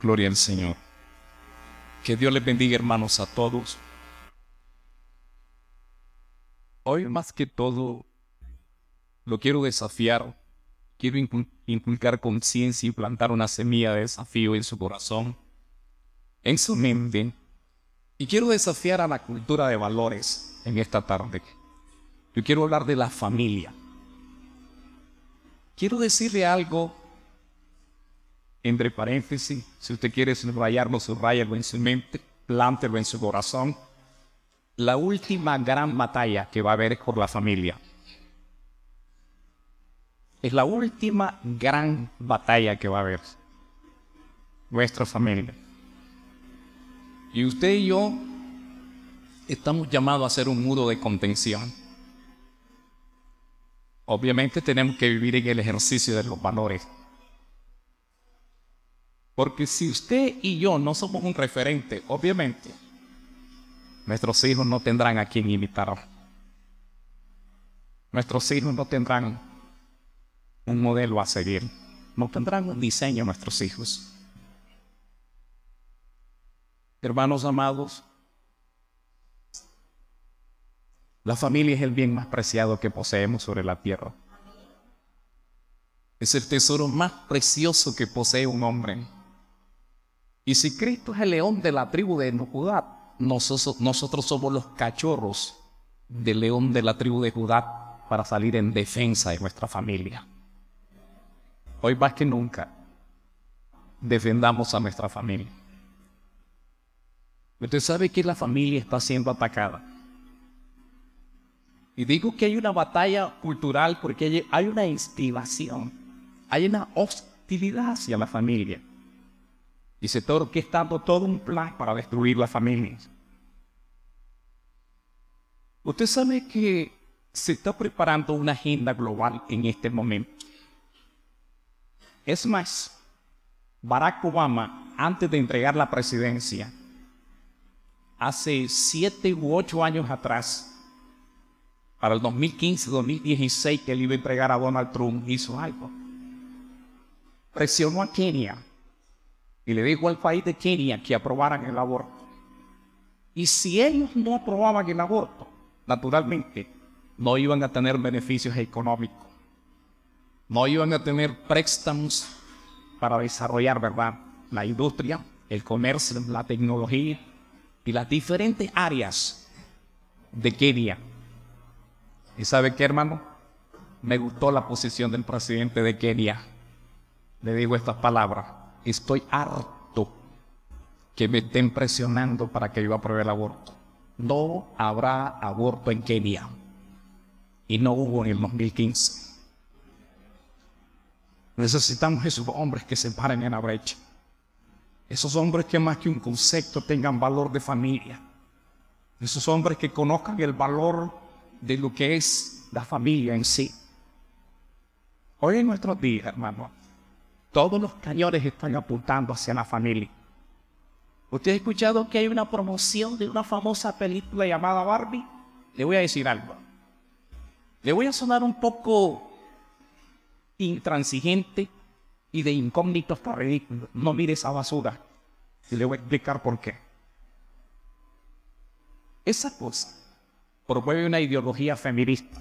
Gloria al Señor. Que Dios les bendiga, hermanos, a todos. Hoy más que todo, lo quiero desafiar. Quiero inculcar conciencia y plantar una semilla de desafío en su corazón, en su mente. Y quiero desafiar a la cultura de valores en esta tarde. Yo quiero hablar de la familia. Quiero decirle algo entre paréntesis, si usted quiere subrayarlo, subrayarlo en su mente, plántelo en su corazón. La última gran batalla que va a haber es por la familia. Es la última gran batalla que va a haber. Nuestra familia. Y usted y yo estamos llamados a hacer un muro de contención. Obviamente tenemos que vivir en el ejercicio de los valores porque si usted y yo no somos un referente, obviamente, nuestros hijos no tendrán a quien imitar. Nuestros hijos no tendrán un modelo a seguir. No tendrán un diseño nuestros hijos. Hermanos amados, la familia es el bien más preciado que poseemos sobre la tierra. Es el tesoro más precioso que posee un hombre. Y si Cristo es el león de la tribu de Judá, nosotros, somos los cachorros del león de la tribu de Judá para salir en defensa de nuestra familia. Hoy más que nunca, defendamos a nuestra familia. Usted sabe que la familia está siendo atacada. Y digo que hay una batalla cultural porque hay una instigación, hay una hostilidad hacia la familia. Dice todo que está todo un plan para destruir las familias. Usted sabe que se está preparando una agenda global en este momento. Es más, Barack Obama, antes de entregar la presidencia, hace siete u ocho años atrás, para el 2015-2016, que él iba a entregar a Donald Trump, hizo algo. Presionó a Kenia y le dijo al país de Kenia que aprobaran el aborto. Y si ellos no aprobaban el aborto, naturalmente no iban a tener beneficios económicos, no iban a tener préstamos para desarrollar, ¿verdad? La industria, el comercio, la tecnología y las diferentes áreas de Kenia. ¿Y sabe qué, hermano? Me gustó la posición del presidente de Kenia. Le digo estas palabras estoy harto que me estén presionando para que yo apruebe el aborto. No habrá aborto en Kenia. Y no hubo en el 2015. Necesitamos esos hombres que se paren en la brecha. Esos hombres que más que un concepto tengan valor de familia. Esos hombres que conozcan el valor de lo que es la familia en sí. Hoy en nuestros días, hermano, todos los cañones están apuntando hacia la familia. ¿Usted ha escuchado que hay una promoción de una famosa película llamada Barbie? Le voy a decir algo. Le voy a sonar un poco intransigente y de incógnito hasta ridículo. No mire esa basura. Y le voy a explicar por qué. Esa cosa promueve una ideología feminista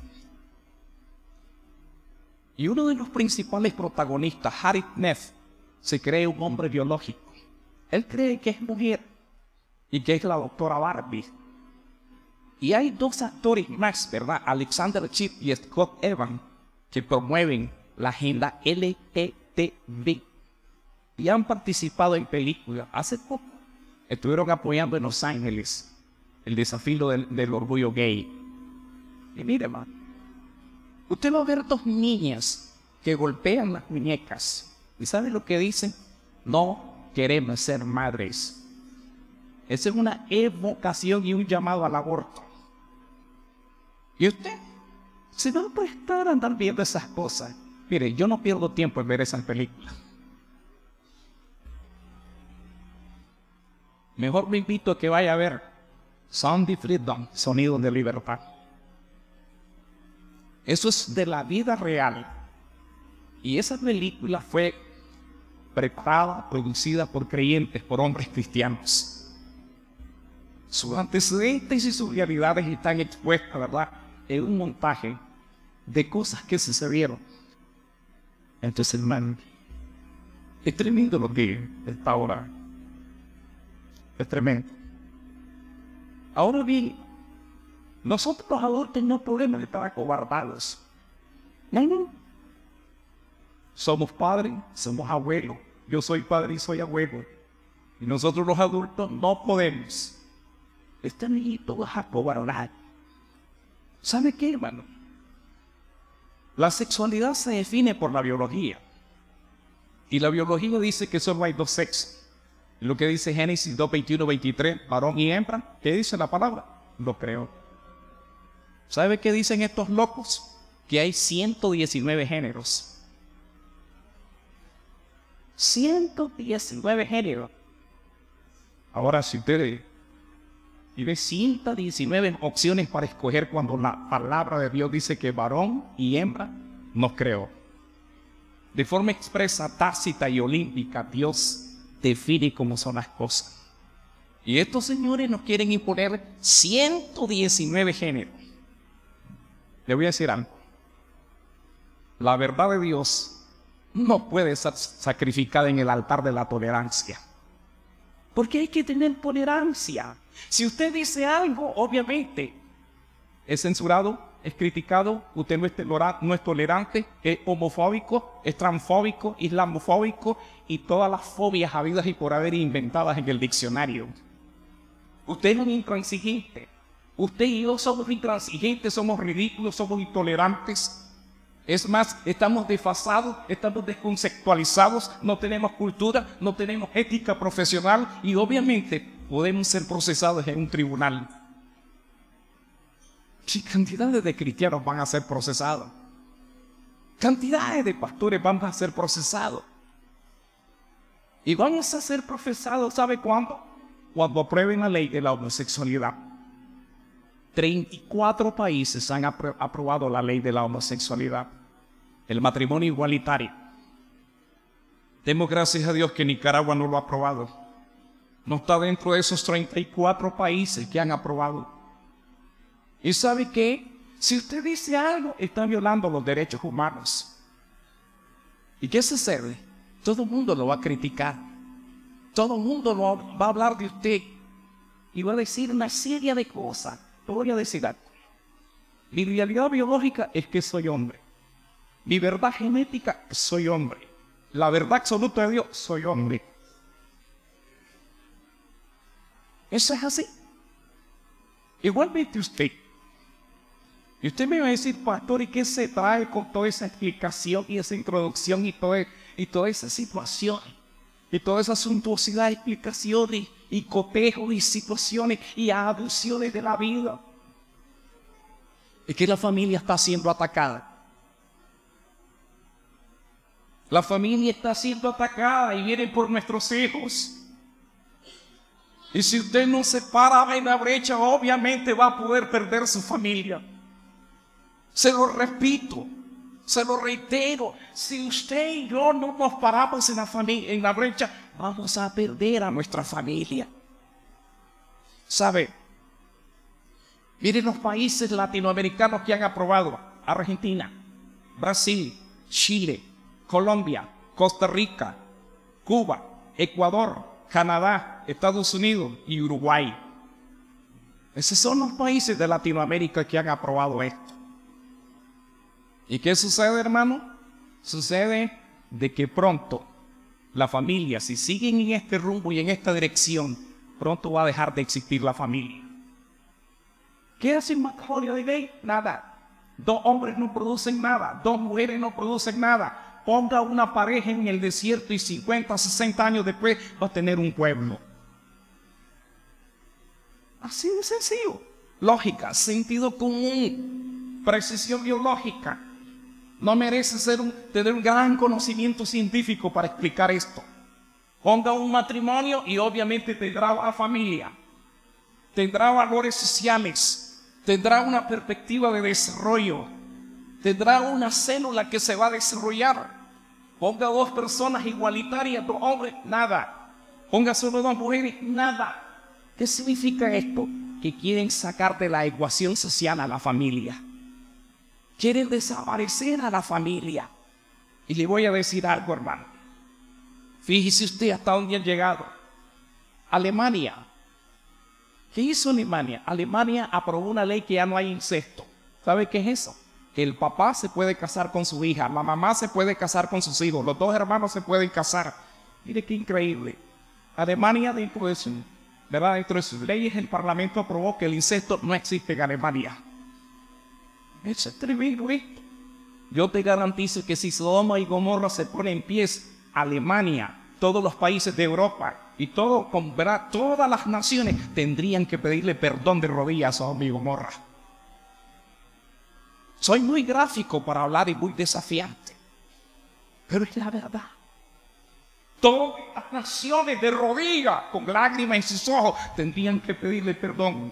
y uno de los principales protagonistas, Harry Neff, se cree un hombre biológico. Él cree que es mujer y que es la doctora Barbie. Y hay dos actores más, ¿verdad? Alexander Chip y Scott Evans, que promueven la agenda LGTB. Y han participado en películas. Hace poco estuvieron apoyando en Los Ángeles el desafío del, del orgullo gay. Y mire, man, Usted va a ver dos niñas que golpean las muñecas. ¿Y sabe lo que dicen? No queremos ser madres. Esa es una evocación y un llamado al aborto. ¿Y usted? Si no puede estar andar viendo esas cosas. Mire, yo no pierdo tiempo en ver esas películas. Mejor me invito a que vaya a ver Sound of Freedom, Sonido de Libertad. Eso es de la vida real. Y esa película fue preparada, producida por creyentes, por hombres cristianos. Sus antecedentes y sus realidades están expuestas, ¿verdad? En un montaje de cosas que sucedieron. Entonces, hermano, es tremendo lo que está ahora. Es tremendo. Ahora bien, nosotros los adultos no podemos estar acobardados. No, Somos padres, somos abuelos. Yo soy padre y soy abuelo. Y nosotros los adultos no podemos estar ahí todos acobardados. ¿Sabe qué, hermano? La sexualidad se define por la biología. Y la biología dice que solo hay dos sexos. Lo que dice Génesis 2, 21, 23, varón y hembra, ¿qué dice la palabra? Lo creo. ¿Sabe qué dicen estos locos? Que hay 119 géneros. 119 géneros. Ahora, si usted tiene 119 opciones para escoger cuando la palabra de Dios dice que varón y hembra, no creo. De forma expresa, tácita y olímpica, Dios define cómo son las cosas. Y estos señores nos quieren imponer 119 géneros. Le voy a decir algo. La verdad de Dios no puede ser sacrificada en el altar de la tolerancia. Porque hay que tener tolerancia. Si usted dice algo, obviamente es censurado, es criticado, usted no es, tolerante, es homofóbico, es transfóbico, islamofóbico y todas las fobias habidas y por haber inventadas en el diccionario. Usted es un intransigente. Usted y yo somos intransigentes, somos ridículos, somos intolerantes. Es más, estamos desfasados, estamos desconceptualizados, no tenemos cultura, no tenemos ética profesional y obviamente podemos ser procesados en un tribunal. ¿Qué cantidades de cristianos van a ser procesados? Cantidades de pastores van a ser procesados. Y vamos a ser procesados, ¿sabe cuándo? Cuando aprueben la ley de la homosexualidad. 34 países han aprobado la ley de la homosexualidad, el matrimonio igualitario. Demos gracias a Dios que Nicaragua no lo ha aprobado. No está dentro de esos 34 países que han aprobado. ¿Y sabe qué? Si usted dice algo, está violando los derechos humanos. ¿Y qué sucede? Todo el mundo lo va a criticar. Todo el mundo va a hablar de usted. Y va a decir una serie de cosas. A decir algo. Mi realidad biológica es que soy hombre. Mi verdad genética, soy hombre. La verdad absoluta de Dios, soy hombre. Eso es así. Igualmente usted y usted me va a decir, pastor, ¿y qué se trae con toda esa explicación y esa introducción y, y toda esa situación? Y toda esa suntuosidad de explicaciones y cotejos y situaciones y abusiones de la vida. Es que la familia está siendo atacada. La familia está siendo atacada y vienen por nuestros hijos. Y si usted no se para en la brecha, obviamente va a poder perder su familia. Se lo repito, se lo reitero, si usted y yo no nos paramos en la, familia, en la brecha, vamos a perder a nuestra familia. ¿Sabe? Miren los países latinoamericanos que han aprobado. Argentina, Brasil, Chile, Colombia, Costa Rica, Cuba, Ecuador, Canadá, Estados Unidos y Uruguay. Esos son los países de Latinoamérica que han aprobado esto. ¿Y qué sucede, hermano? Sucede de que pronto la familia, si siguen en este rumbo y en esta dirección, pronto va a dejar de existir la familia. ¿Qué un matrimonio de ley? Nada. Dos hombres no producen nada, dos mujeres no producen nada. Ponga una pareja en el desierto y 50, 60 años después va a tener un pueblo. Así de sencillo. Lógica, sentido común, precisión biológica. No merece ser tener un gran conocimiento científico para explicar esto. Ponga un matrimonio y obviamente tendrá una familia, tendrá valores sociales, tendrá una perspectiva de desarrollo, tendrá una célula que se va a desarrollar. Ponga dos personas igualitarias, dos hombres, nada. Ponga solo dos mujeres, nada. ¿Qué significa esto? Que quieren sacar de la ecuación social a la familia. Quieren desaparecer a la familia. Y le voy a decir algo, hermano. Fíjese usted hasta dónde han llegado. Alemania. ¿Qué hizo Alemania? Alemania aprobó una ley que ya no hay incesto. ¿Sabe qué es eso? Que el papá se puede casar con su hija, la mamá se puede casar con sus hijos, los dos hermanos se pueden casar. Mire qué increíble. Alemania dentro de, su, ¿verdad? dentro de sus leyes, el Parlamento aprobó que el incesto no existe en Alemania. Es tremendo esto. Yo te garantizo que si Sodoma y Gomorra se ponen en pies, Alemania, todos los países de Europa y todas las naciones tendrían que pedirle perdón de rodillas a Sodoma y Gomorra. Soy muy gráfico para hablar y muy desafiante, pero es la verdad. Todas las naciones de rodillas, con lágrimas en sus ojos, tendrían que pedirle perdón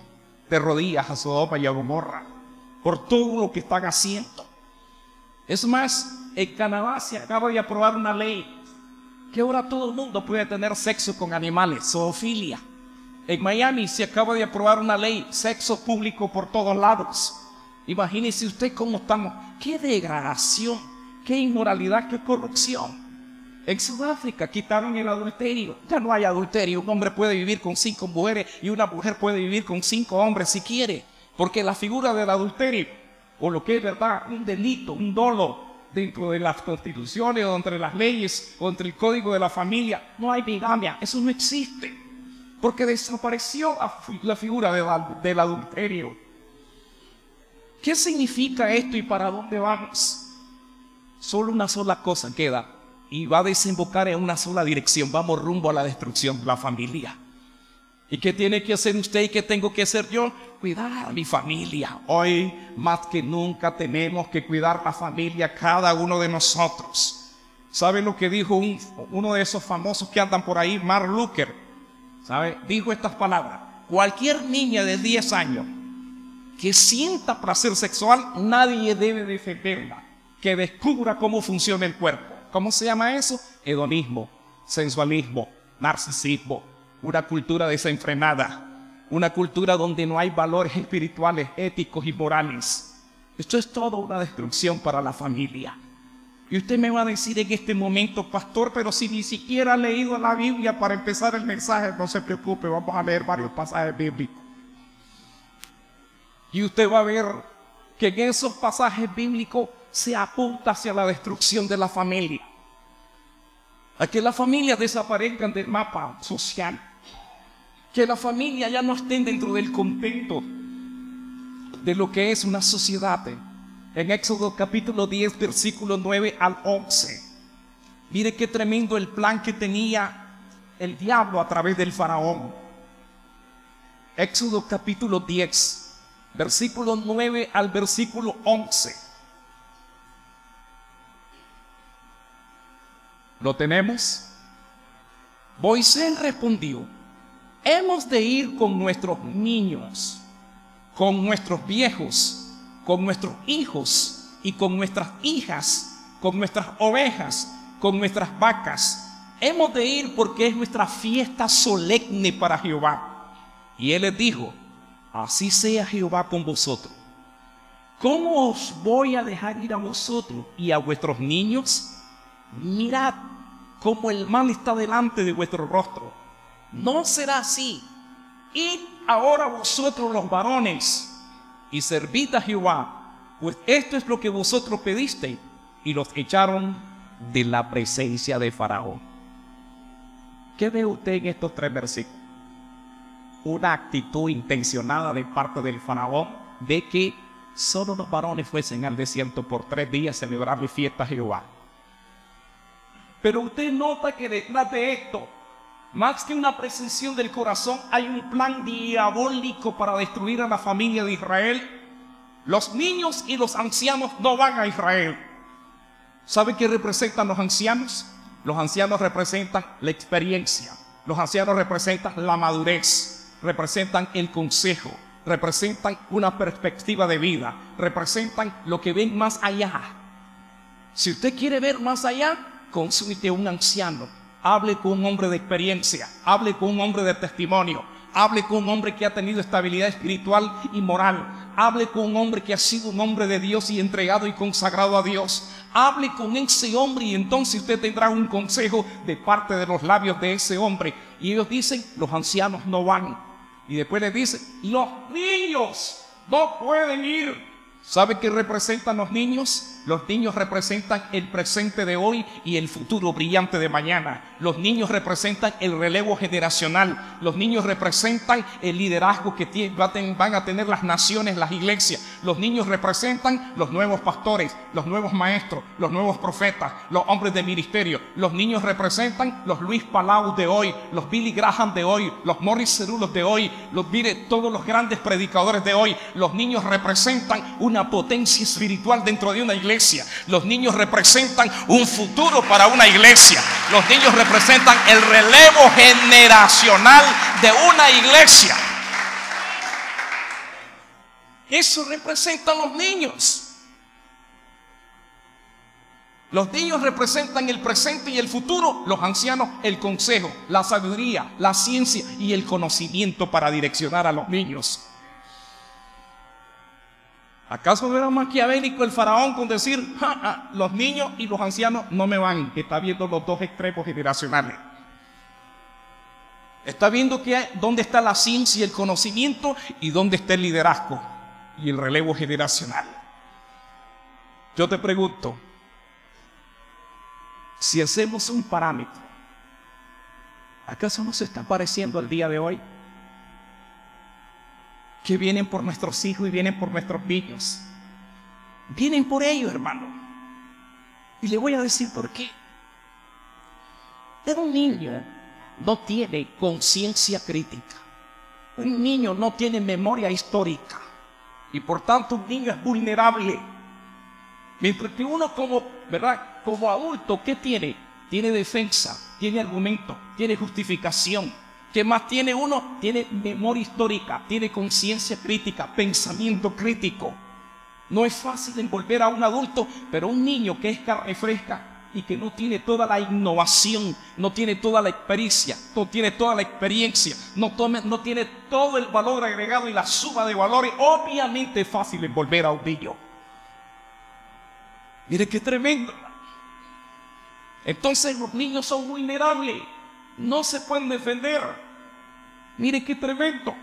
de rodillas a Sodoma y a Gomorra por todo lo que están haciendo. Es más, en Canadá se acaba de aprobar una ley que ahora todo el mundo puede tener sexo con animales, zoofilia. En Miami se acaba de aprobar una ley, sexo público por todos lados. Imagínese usted cómo estamos. Qué degradación, qué inmoralidad, qué corrupción. En Sudáfrica quitaron el adulterio. Ya no hay adulterio. Un hombre puede vivir con cinco mujeres y una mujer puede vivir con cinco hombres si quiere. Porque la figura del adulterio, o lo que es verdad, un delito, un dolo, dentro de las constituciones o entre las leyes o entre el código de la familia, no hay bigamia. Eso no existe. Porque desapareció la, figura del adulterio. ¿Qué significa esto y para dónde vamos? Solo una sola cosa queda y va a desembocar en una sola dirección. Vamos rumbo a la destrucción de la familia. ¿Y qué tiene que hacer usted y qué tengo que hacer yo? Cuidar a mi familia. Hoy más que nunca tenemos que cuidar la familia cada uno de nosotros. ¿Sabe lo que dijo uno de esos famosos que andan por ahí, Mark Luker? ¿Sabe? Dijo estas palabras. Cualquier niña de 10 años que sienta placer sexual, nadie debe defenderla. Que descubra cómo funciona el cuerpo. ¿Cómo se llama eso? Hedonismo, sensualismo, narcisismo, una cultura desenfrenada, una cultura donde no hay valores espirituales, éticos y morales. Esto es todo una destrucción para la familia. Y usted me va a decir en este momento, pastor, pero si ni siquiera ha leído la Biblia para empezar el mensaje, no se preocupe, vamos a leer varios pasajes bíblicos. Y usted va a ver que en esos pasajes bíblicos se apunta hacia la destrucción de la familia. A que las familias desaparezcan del mapa social. Que la familia ya no estén dentro del contexto de lo que es una sociedad. En Éxodo capítulo 10, versículo 9 al 11. Mire qué tremendo el plan que tenía el diablo a través del faraón. Éxodo capítulo 10, versículo 9 al versículo 11. ¿Lo tenemos? Moisés respondió, hemos de ir con nuestros niños, con nuestros viejos, con nuestros hijos y con nuestras hijas, con nuestras ovejas, con nuestras vacas. Hemos de ir porque es nuestra fiesta solemne para Jehová. Y él les dijo, así sea Jehová con vosotros. ¿Cómo os voy a dejar ir a vosotros y a vuestros niños? Mirad cómo el mal está delante de vuestro rostro. No será así. Id ahora vosotros los varones y servid a Jehová, pues esto es lo que vosotros pedisteis. Y los echaron de la presencia de Faraón. ¿Qué ve usted en estos tres versículos? una actitud intencionada de parte del faraón de que solo los varones fuesen al desierto por tres días a celebrar mi fiesta a Jehová. Pero usted nota que detrás de esto, más que una presunción del corazón, hay un plan diabólico para destruir a la familia de Israel. Los niños y los ancianos no van a Israel. ¿Sabe qué representan los ancianos? Los ancianos representan la experiencia. Los ancianos representan la madurez representan el consejo, representan una perspectiva de vida, representan lo que ven más allá. Si usted quiere ver más allá, consulte a un anciano, hable con un hombre de experiencia, hable con un hombre de testimonio, hable con un hombre que ha tenido estabilidad espiritual y moral, hable con un hombre que ha sido un hombre de Dios y entregado y consagrado a Dios. Hable con ese hombre y entonces usted tendrá un consejo de parte de los labios de ese hombre. Y ellos dicen, los ancianos no van. Y después le dicen, los niños no pueden ir. ¿Sabe qué representan los niños? Los niños representan el presente de hoy y el futuro brillante de mañana. Los niños representan el relevo generacional. Los niños representan el liderazgo que van a tener las naciones, las iglesias. Los niños representan los nuevos pastores, los nuevos maestros, los nuevos profetas, los hombres de ministerio. Los niños representan los Luis Palau de hoy, los Billy Graham de hoy, los Morris Cerulos de hoy, los mire, todos los grandes predicadores de hoy. Los niños representan una potencia espiritual dentro de una iglesia los niños representan un futuro para una iglesia. Los niños representan el relevo generacional de una iglesia. Eso representan los niños. Los niños representan el presente y el futuro, los ancianos el consejo, la sabiduría, la ciencia y el conocimiento para direccionar a los niños. ¿Acaso no era maquiavélico el faraón con decir, los niños y los ancianos no me van? Está viendo los dos extremos generacionales. Está viendo que, dónde está la ciencia y el conocimiento y dónde está el liderazgo y el relevo generacional. Yo te pregunto, si hacemos un parámetro, ¿acaso no se está pareciendo al día de hoy? Que vienen por nuestros hijos y vienen por nuestros niños. Vienen por ellos, hermano. Y le voy a decir por qué. Pero un niño no tiene conciencia crítica. Un niño no tiene memoria histórica. Y por tanto un niño es vulnerable. Mientras que uno como, ¿verdad? Como adulto, ¿qué tiene? Tiene defensa, tiene argumento, tiene justificación, ¿Qué más tiene uno? Tiene memoria histórica, tiene conciencia crítica, pensamiento crítico. No es fácil envolver a un adulto, pero un niño que es carne fresca y que no tiene toda la innovación, no tiene toda la experiencia, no tiene toda la experiencia, no, no tiene todo el valor agregado y la suma de valores, obviamente es fácil envolver a un niño. Mire qué tremendo. Entonces los niños son vulnerables no se pueden defender. Mire qué tremendo.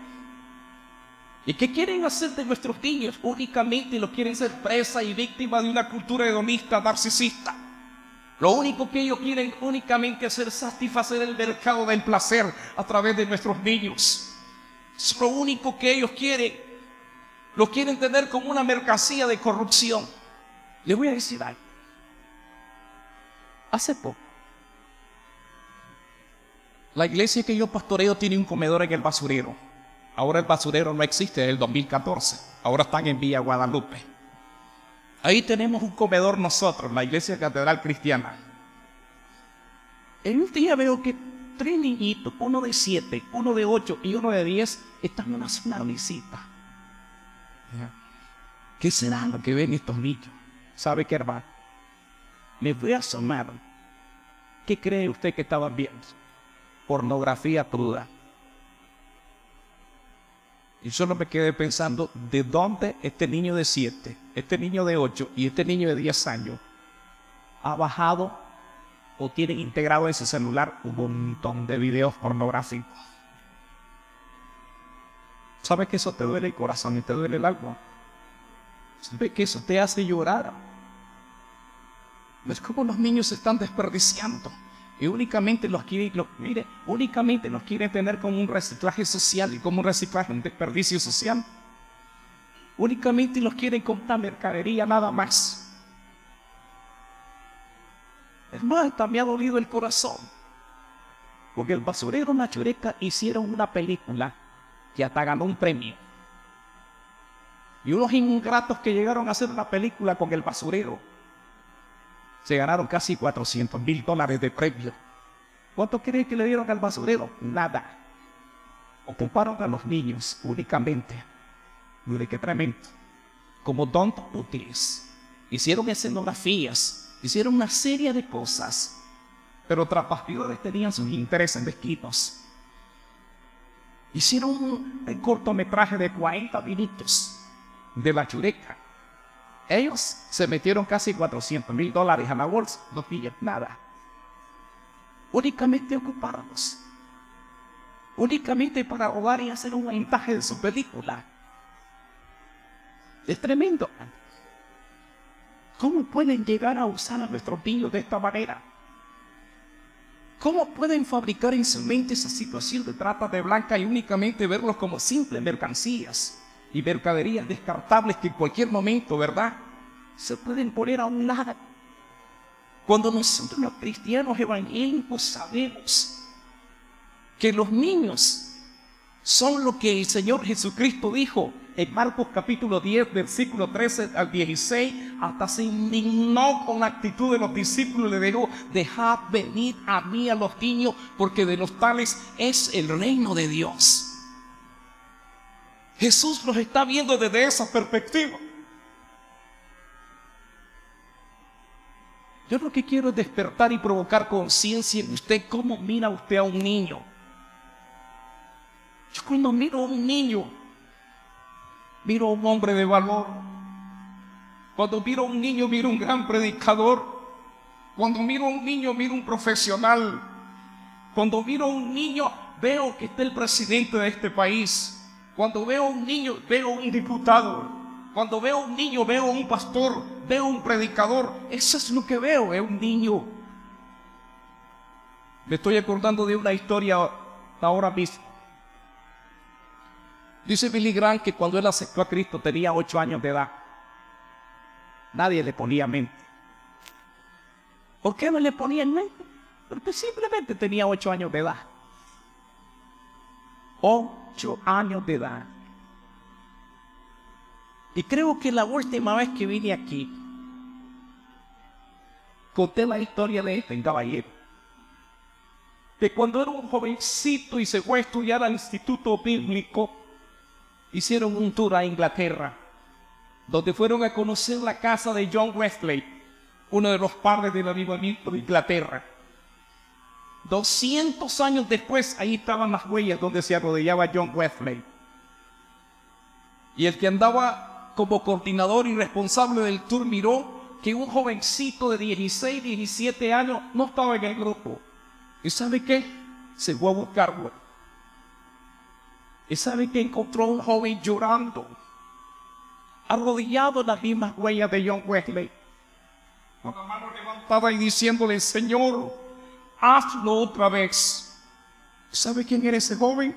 ¿Y qué quieren hacer de nuestros niños? Únicamente los quieren ser presa y víctima de una cultura hedonista, narcisista. Lo único que ellos quieren únicamente es satisfacer el mercado del placer a través de nuestros niños. Es lo único que ellos quieren. Lo quieren tener como una mercancía de corrupción. Le voy a decir algo. Hace poco la iglesia que yo pastoreo tiene un comedor en el basurero. Ahora el basurero no existe desde el 2014. Ahora están en Villa Guadalupe. Ahí tenemos un comedor nosotros, la iglesia catedral cristiana. En un día veo que tres niñitos, uno de siete, uno de ocho y uno de diez, están en una zona visita. ¿Qué será lo que ven estos niños? ¿Sabe qué, hermano? Me voy a asomar. ¿Qué cree usted que estaban viendo? Pornografía cruda. Y solo me quedé pensando de dónde este niño de 7, este niño de 8 y este niño de 10 años ha bajado o tiene integrado en su celular un montón de videos pornográficos. ¿Sabe que eso te duele el corazón y te duele el alma? ¿Sabe que eso te hace llorar? Es como los niños se están desperdiciando. Y únicamente los quieren, mire, únicamente los quieren tener como un reciclaje social y como un reciclaje, un desperdicio social. Únicamente los quieren una mercadería nada más. Hermano, hasta me ha dolido el corazón. Porque el basurero Nachureca hicieron una película que hasta ganó un premio. Y unos ingratos que llegaron a hacer una película con el basurero se ganaron casi 400 mil dólares de premio. ¿Cuánto creen que le dieron al basurero? Nada. Ocuparon a los niños únicamente. Mire qué tremendo. Como tontos útiles. Hicieron escenografías, Hicieron una serie de cosas, pero tras bastidores tenían sus intereses mezquinos. Hicieron un cortometraje de 40 minutos de la chureca. Ellos se metieron casi 400 mil dólares a la bolsa, no pillan nada. Únicamente ocupados. Únicamente para robar y hacer un montaje de su película. Es tremendo. ¿Cómo pueden llegar a usar a nuestros niños de esta manera? ¿Cómo pueden fabricar en su mente esa situación de trata de blanca y únicamente verlos como simples mercancías y mercaderías descartables que en cualquier momento, ¿verdad? Se pueden poner a un lado. Cuando nosotros los cristianos evangélicos sabemos que los niños son lo que el Señor Jesucristo dijo en Marcos capítulo 10, versículo 13 al 16, hasta se indignó con la actitud de los discípulos y le dijo, dejad venir a mí a los niños, porque de los tales es el reino de Dios. Jesús los está viendo desde esa perspectiva. Yo lo que quiero es despertar y provocar conciencia en usted, cómo mira usted a un niño. Yo cuando miro a un niño, miro a un hombre de valor. Cuando miro a un niño, miro a un gran predicador. Cuando miro a un niño, miro a un profesional. Cuando miro a un niño, veo que está el presidente de este país. Cuando veo un niño, veo un diputado. Cuando veo un niño, veo un pastor, veo un predicador. Eso es lo que veo, es un niño. Me estoy acordando de una historia ahora mismo. Dice Billy Graham que cuando él aceptó a Cristo tenía ocho años de edad. Nadie le ponía mente. ¿Por qué no le ponía en mente? Porque simplemente tenía ocho años de edad. Años de edad. Y creo que la última vez que vine aquí, conté la historia de este caballero. Que cuando era un jovencito y se fue a estudiar al Instituto Bíblico, hicieron un tour a Inglaterra, donde fueron a conocer la casa de John Wesley, uno de los padres del avivamiento de Inglaterra. 200 años después, ahí estaban las huellas donde se arrodillaba John Wesley. Y el que andaba como coordinador y responsable del tour miró que un jovencito de 16, 17 años no estaba en el grupo. ¿Y sabe qué? Se fue a buscarlo y sabe que encontró un joven llorando, arrodillado en las mismas huellas de John Wesley, con la mano levantada y diciéndole, Señor, hazlo otra vez. ¿Sabe quién era ese joven?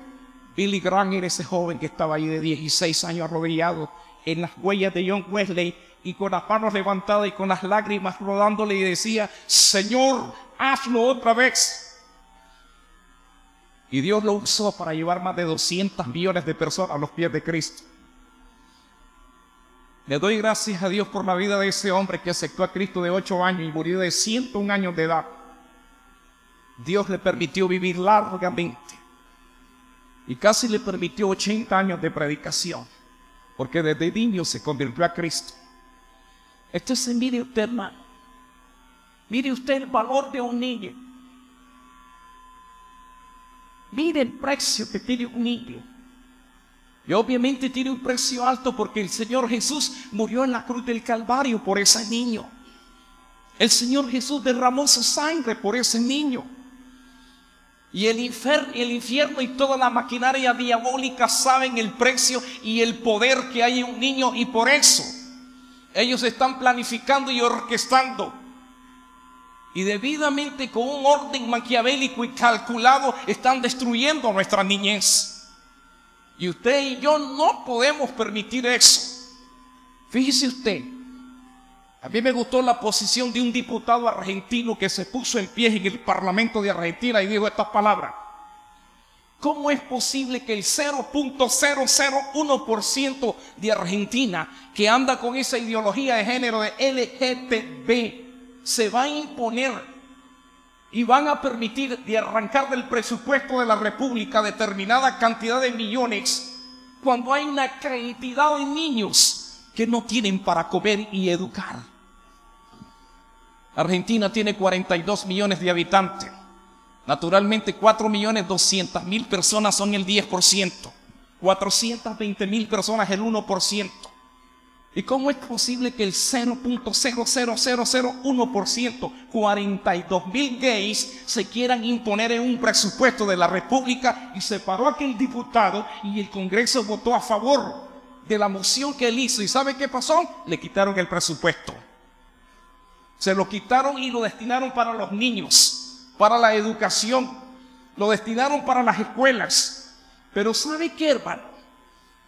Billy Graham era ese joven que estaba ahí de 16 años arrodillado en las huellas de John Wesley y con las manos levantadas y con las lágrimas rodándole y decía, Señor, hazlo otra vez. Y Dios lo usó para llevar más de 200 millones de personas a los pies de Cristo. Le doy gracias a Dios por la vida de ese hombre que aceptó a Cristo de 8 años y murió de 101 años de edad. Dios le permitió vivir largamente y casi le permitió 80 años de predicación, porque desde niño se convirtió a Cristo. Esto es envidia usted, hermano. Mire usted el valor de un niño. Mire el precio que tiene un niño. Y obviamente tiene un precio alto porque el Señor Jesús murió en la cruz del Calvario por ese niño. El Señor Jesús derramó su sangre por ese niño. Y el, el infierno y toda la maquinaria diabólica saben el precio y el poder que hay en un niño y por eso ellos están planificando y orquestando y debidamente con un orden maquiavélico y calculado están destruyendo nuestra niñez. Y usted y yo no podemos permitir eso. Fíjese usted, a mí me gustó la posición de un diputado argentino que se puso en pie en el Parlamento de Argentina y dijo estas palabras. ¿Cómo es posible que el 0.001% de Argentina que anda con esa ideología de género de LGTB se va a imponer y van a permitir de arrancar del presupuesto de la República determinada cantidad de millones cuando hay una cantidad de niños que no tienen para comer y educar. Argentina tiene 42 millones de habitantes. Naturalmente, 4 millones 200 mil personas son el 10%. 420 mil personas el 1%. ¿Y cómo es posible que el 0.00001%, 42 mil gays, se quieran imponer en un presupuesto de la República y se paró aquel diputado y el Congreso votó a favor de la moción que él hizo? ¿Y sabe qué pasó? Le quitaron el presupuesto. Se lo quitaron y lo destinaron para los niños, para la educación, lo destinaron para las escuelas. Pero ¿sabe qué, hermano?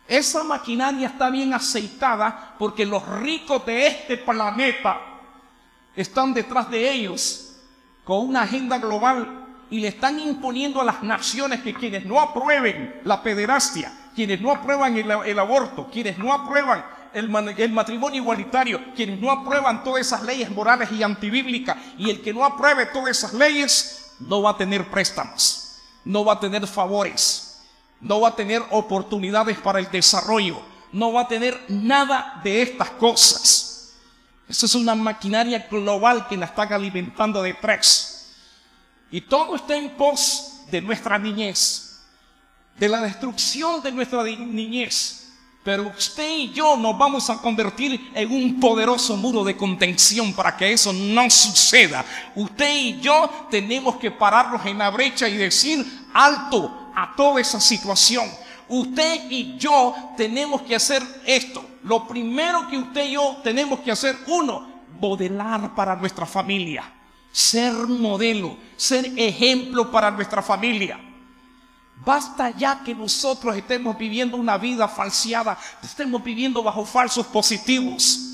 Esa maquinaria está bien aceitada porque los ricos de este planeta están detrás de ellos con una agenda global y le están imponiendo a las naciones que quienes no aprueben la pederastia, quienes no aprueban el, aborto, quienes no aprueban el, matrimonio igualitario, quienes no aprueban todas esas leyes morales y antibíblicas, y el que no apruebe todas esas leyes no va a tener préstamos, no va a tener favores, no va a tener oportunidades para el desarrollo, no va a tener nada de estas cosas. Esa es una maquinaria global que la están alimentando de tres. Y todo está en pos de nuestra niñez, de la destrucción de nuestra niñez. Pero usted y yo nos vamos a convertir en un poderoso muro de contención para que eso no suceda. Usted y yo tenemos que pararnos en la brecha y decir, alto, a toda esa situación. Usted y yo tenemos que hacer esto. Lo primero que usted y yo tenemos que hacer, uno, modelar para nuestra familia. Ser modelo, ser ejemplo para nuestra familia. Basta ya que nosotros estemos viviendo una vida falseada, estemos viviendo bajo falsos positivos.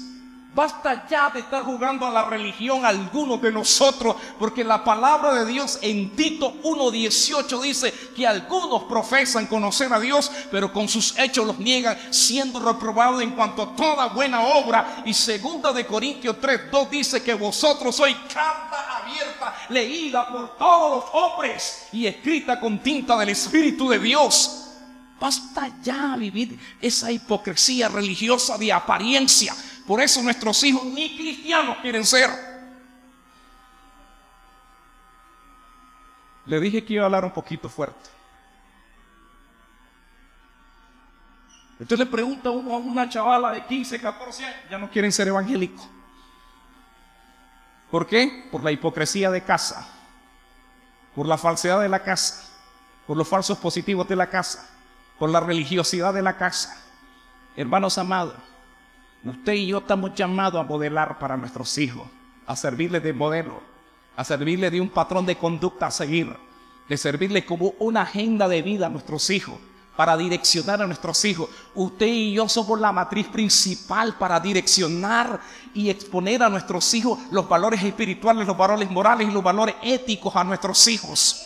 Basta ya de estar jugando a la religión algunos de nosotros, porque la palabra de Dios en Tito 1.18 dice que algunos profesan conocer a Dios, pero con sus hechos los niegan, siendo reprobados en cuanto a toda buena obra. Y segunda de Corintios 3.2 dice que vosotros sois carta abierta, leída por todos los hombres y escrita con tinta del Espíritu de Dios. Basta ya vivir esa hipocresía religiosa de apariencia por eso nuestros hijos ni cristianos quieren ser. Le dije que iba a hablar un poquito fuerte. Entonces le pregunta uno a una chavala de 15, 14 años, ya no quieren ser evangélicos. ¿Por qué? Por la hipocresía de casa, por la falsedad de la casa, por los falsos positivos de la casa, por la religiosidad de la casa. Hermanos amados, Usted y yo estamos llamados a modelar para nuestros hijos, a servirles de modelo, a servirles de un patrón de conducta a seguir, de servirles como una agenda de vida a nuestros hijos, para direccionar a nuestros hijos. Usted y yo somos la matriz principal para direccionar y exponer a nuestros hijos los valores espirituales, los valores morales y los valores éticos a nuestros hijos.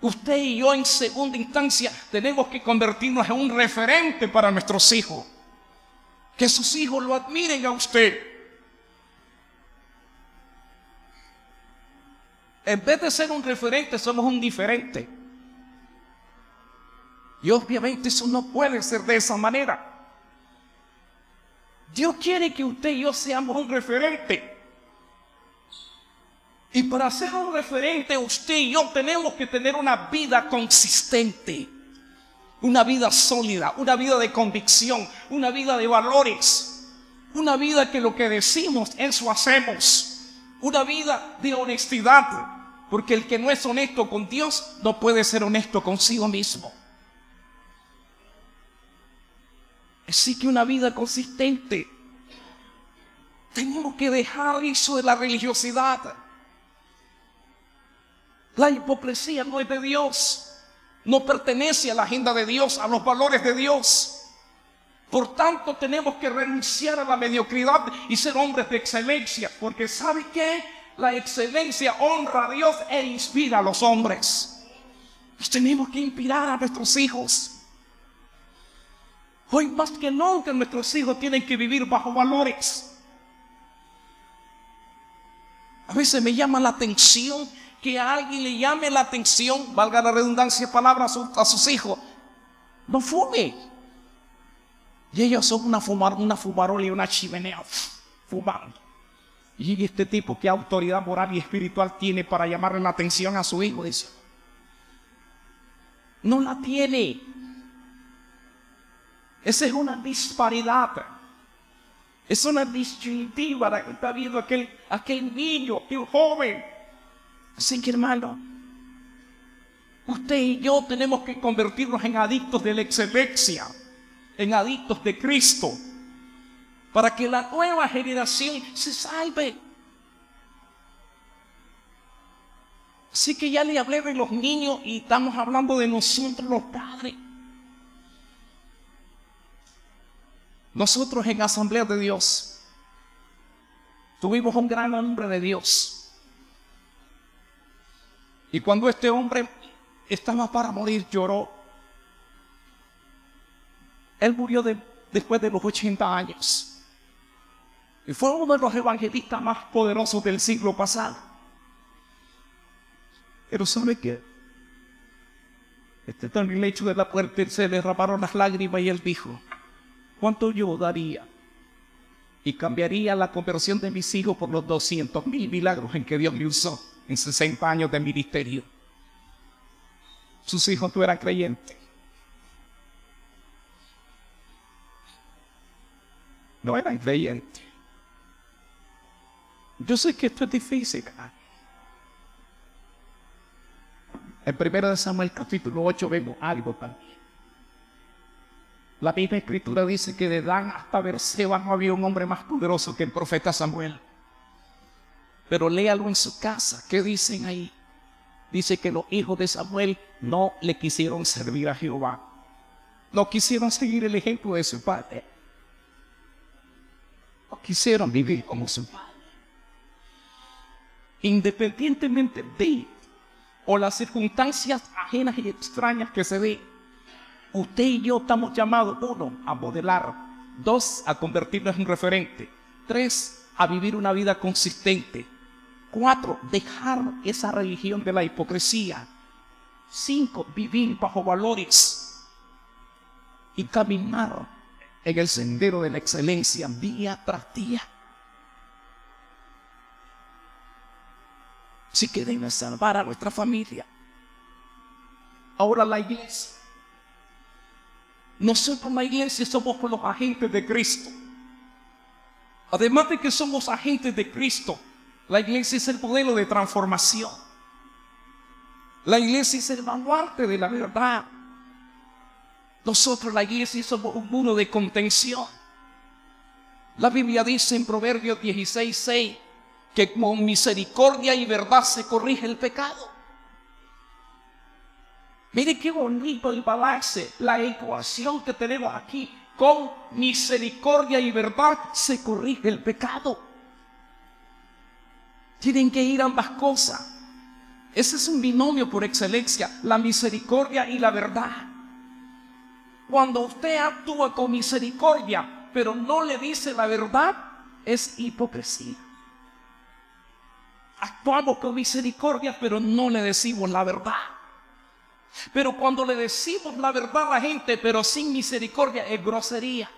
Usted y yo en segunda instancia tenemos que convertirnos en un referente para nuestros hijos que sus hijos lo admiren a usted. En vez de ser un referente, somos un diferente. Y obviamente eso no puede ser de esa manera. Dios quiere que usted y yo seamos un referente. Y para ser un referente, usted y yo tenemos que tener una vida consistente. Una vida sólida, una vida de convicción, una vida de valores, una vida que lo que decimos, eso hacemos. Una vida de honestidad, porque el que no es honesto con Dios no puede ser honesto consigo mismo. Así que una vida consistente. Tenemos que dejar eso de la religiosidad. La hipocresía no es de Dios no pertenece a la agenda de Dios, a los valores de Dios. Por tanto, tenemos que renunciar a la mediocridad y ser hombres de excelencia, porque ¿sabe qué? La excelencia honra a Dios e inspira a los hombres. Nos tenemos que inspirar a nuestros hijos. Hoy más que nunca nuestros hijos tienen que vivir bajo valores. A veces me llama la atención que alguien le llame la atención, valga la redundancia de palabras a, sus hijos, no fume. Y ellos son una, fumar, una fumarola y una chimenea fumando. Y este tipo, ¿qué autoridad moral y espiritual tiene para llamarle la atención a su hijo? Dice. No la tiene. Esa es una disparidad. Es una distintiva la que está viendo aquel, aquel niño, aquel joven. Así que hermano, usted y yo tenemos que convertirnos en adictos de la excelencia, en adictos de Cristo, para que la nueva generación se salve. Así que ya le hablé de los niños y estamos hablando de nosotros los padres. Nosotros en Asamblea de Dios tuvimos un gran hombre de Dios. Y cuando este hombre estaba para morir, lloró. Él murió después de los 80 años. Y fue uno de los evangelistas más poderosos del siglo pasado. Pero ¿sabe qué? Este en el lecho de la puerta se le derramaron las lágrimas y él dijo, ¿Cuánto yo daría? Y cambiaría la conversión de mis hijos por los 200 mil milagros en que Dios me usó en 60 años de ministerio. Sus hijos no eran creyentes. No eran creyentes. Yo sé que esto es difícil. En 1 Samuel capítulo 8 vemos algo también. La misma escritura dice que de Dan hasta Berseba no había un hombre más poderoso que el profeta Samuel. Pero léalo en su casa. ¿Qué dicen ahí? Dice que los hijos de Samuel no le quisieron servir a Jehová. No quisieron seguir el ejemplo de su padre. No quisieron vivir como su padre. Independientemente de o las circunstancias ajenas y extrañas que se den, Usted y yo estamos llamados, uno, a modelar, dos, a convertirnos en referente, tres, a vivir una vida consistente, cuatro, dejar esa religión de la hipocresía, cinco, vivir bajo valores y caminar en el sendero de la excelencia día tras día. Si queremos salvar a nuestra familia. Ahora la iglesia nosotros la iglesia somos los agentes de Cristo. Además de que somos agentes de Cristo, la iglesia es el modelo de transformación. La iglesia es el baluarte de la verdad. Nosotros, la iglesia, somos un muro de contención. La Biblia dice en Proverbios 16, 6 que con misericordia y verdad se corrige el pecado. Mire qué bonito el balance, la ecuación que tenemos aquí. Con misericordia y verdad se corrige el pecado. Tienen que ir ambas cosas. Ese es un binomio por excelencia, la misericordia y la verdad. Cuando usted actúa con misericordia, pero no le dice la verdad, es hipocresía. Actuamos con misericordia, pero no le decimos la verdad. Pero cuando le decimos la verdad a la gente, pero sin misericordia, es grosería.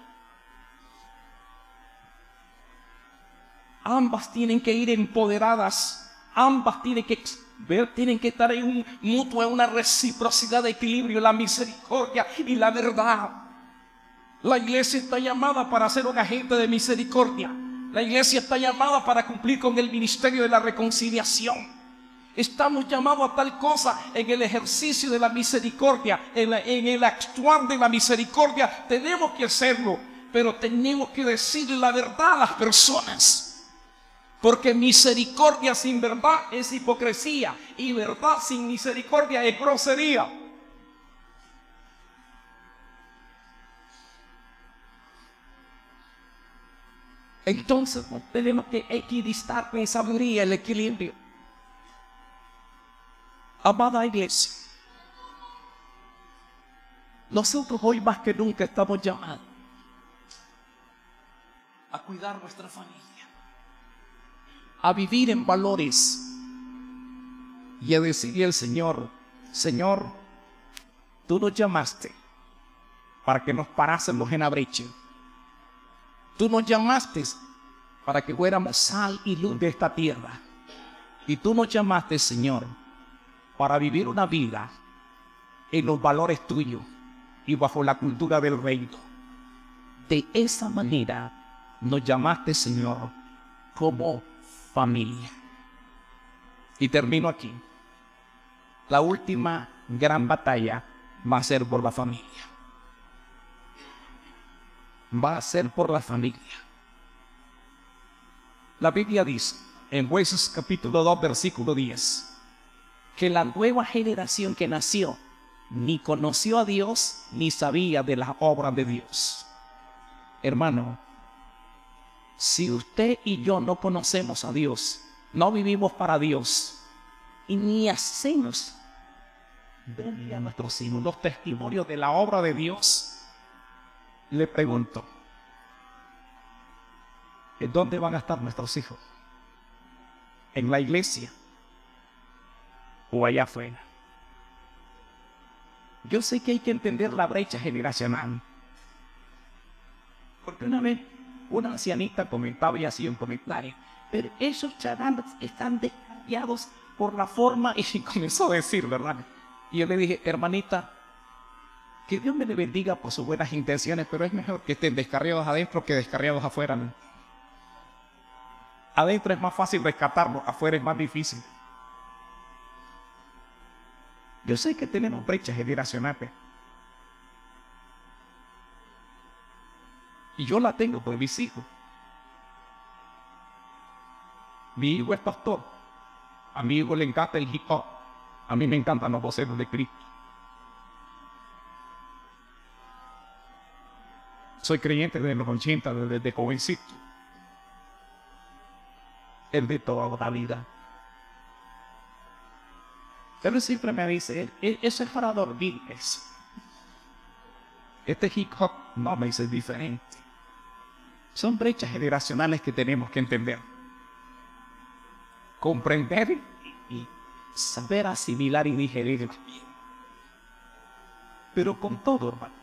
Ambas tienen que ir empoderadas. Ambas tienen que ver, tienen que estar en un mutuo, en una reciprocidad de equilibrio, la misericordia y la verdad. La iglesia está llamada para ser un agente de misericordia. La iglesia está llamada para cumplir con el ministerio de la reconciliación. Estamos llamados a tal cosa en el ejercicio de la misericordia, en, el actuar de la misericordia. Tenemos que hacerlo, pero tenemos que decir la verdad a las personas. Porque misericordia sin verdad es hipocresía y verdad sin misericordia es grosería. Entonces tenemos que equidistar con sabiduría el equilibrio. Amada iglesia, nosotros hoy más que nunca estamos llamados a cuidar nuestra familia, a vivir en valores y a decirle al Señor, Señor, tú nos llamaste para que nos parásemos en la brecha. Tú nos llamaste para que fuéramos sal y luz de esta tierra. Y tú nos llamaste, Señor, para vivir una vida en los valores tuyos y bajo la cultura del reino. De esa manera nos llamaste, Señor, como familia. Y termino aquí. La última gran batalla va a ser por la familia. Va a ser por la familia. La Biblia dice en Jueces capítulo 2 versículo 10 que la nueva generación que nació ni conoció a Dios ni sabía de las obras de Dios. Hermano, si usted y yo no conocemos a Dios, no vivimos para Dios y ni hacemos a nuestros hijos los testimonios de la obra de Dios, le pregunto, ¿en dónde van a estar nuestros hijos? ¿En la iglesia? ¿O allá afuera? Yo sé que hay que entender la brecha generacional. Porque una vez una ancianita comentaba y hacía un comentario, pero esos chavalos están descarriados por la forma, y comenzó a decir, ¿verdad? Y yo le dije, hermanita, que Dios me le bendiga por sus buenas intenciones, pero es mejor que estén descarriados adentro que descarriados afuera. Adentro es más fácil rescatarlo, afuera es más difícil. Yo sé que tenemos brechas generacionales. Y yo la tengo por mis hijos. Mi hijo es pastor. A mi hijo le encanta el hip hop. A mí me encantan los voceros de Cristo. Soy creyente desde los 80, desde, jovencito. Es de toda la vida. Pero siempre me dice, eso es para dormirles. Este hip hop no me dice diferente. Son brechas generacionales que tenemos que entender. Comprender y saber asimilar y digerir. Pero con todo, hermano,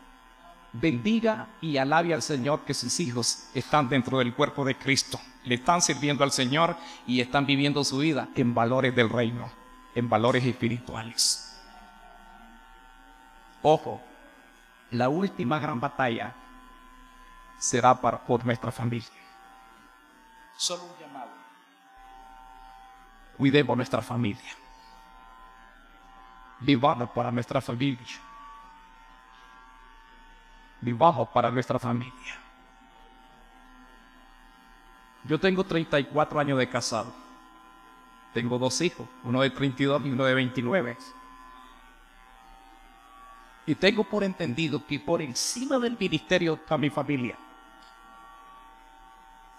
bendiga y alabe al Señor que sus hijos están dentro del cuerpo de Cristo. Le están sirviendo al Señor y están viviendo su vida en valores del reino, en valores espirituales. Ojo, la última gran batalla será para, por nuestra familia. Solo un llamado. Cuidemos nuestra familia. Vivamos para nuestra familia. Vivamos para nuestra familia. Yo tengo 34 años de casado. Tengo dos hijos, uno de 32 y uno de 29. Y tengo por entendido que por encima del ministerio está mi familia.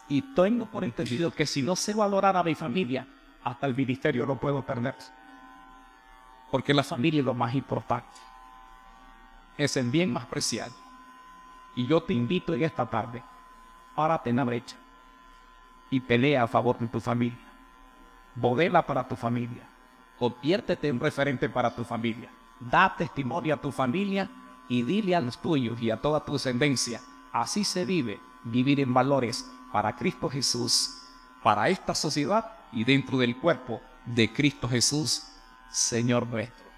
Y tengo por entendido que si no sé valorar a mi familia, hasta el ministerio lo puedo perder. Porque la familia es lo más importante. Es el bien más preciado. Y yo te invito en esta tarde, párate en la brecha y pelea a favor de tu familia. Bodela para tu familia. Conviértete en referente para tu familia. Da testimonio a tu familia y dile a los tuyos y a toda tu descendencia. Así se vive, vivir en valores para Cristo Jesús, para esta sociedad y dentro del cuerpo de Cristo Jesús, Señor nuestro.